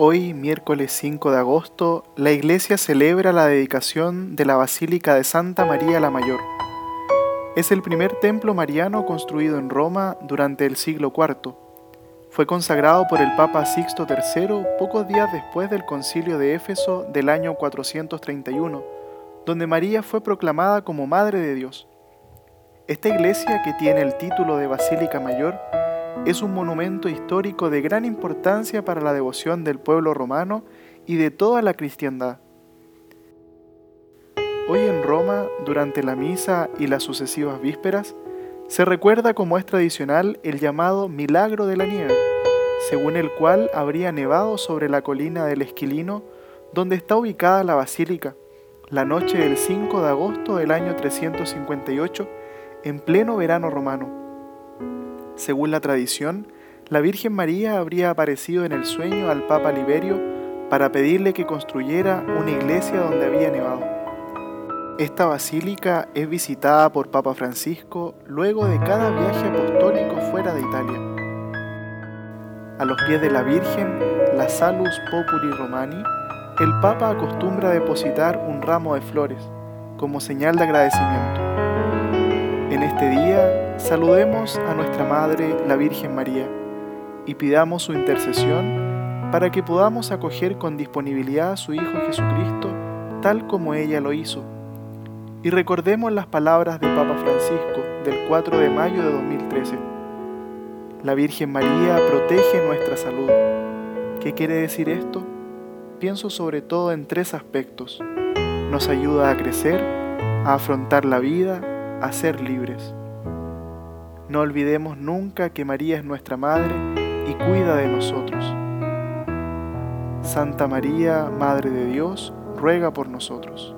Hoy, miércoles 5 de agosto, la iglesia celebra la dedicación de la Basílica de Santa María la Mayor. Es el primer templo mariano construido en Roma durante el siglo IV. Fue consagrado por el Papa Sixto III pocos días después del concilio de Éfeso del año 431, donde María fue proclamada como Madre de Dios. Esta iglesia, que tiene el título de Basílica Mayor, es un monumento histórico de gran importancia para la devoción del pueblo romano y de toda la cristiandad. Hoy en Roma, durante la misa y las sucesivas vísperas, se recuerda como es tradicional el llamado milagro de la nieve, según el cual habría nevado sobre la colina del Esquilino, donde está ubicada la basílica, la noche del 5 de agosto del año 358, en pleno verano romano. Según la tradición, la Virgen María habría aparecido en el sueño al Papa Liberio para pedirle que construyera una iglesia donde había nevado. Esta basílica es visitada por Papa Francisco luego de cada viaje apostólico fuera de Italia. A los pies de la Virgen, la Salus Populi Romani, el Papa acostumbra depositar un ramo de flores como señal de agradecimiento. Este día Saludemos a nuestra Madre, la Virgen María, y pidamos su intercesión para que podamos acoger con disponibilidad a su Hijo Jesucristo tal como ella lo hizo. Y recordemos las palabras del Papa Francisco del 4 de mayo de 2013. La Virgen María protege nuestra salud. ¿Qué quiere decir esto? Pienso sobre todo en tres aspectos. Nos ayuda a crecer, a afrontar la vida, a ser libres. No olvidemos nunca que María es nuestra Madre y cuida de nosotros. Santa María, Madre de Dios, ruega por nosotros.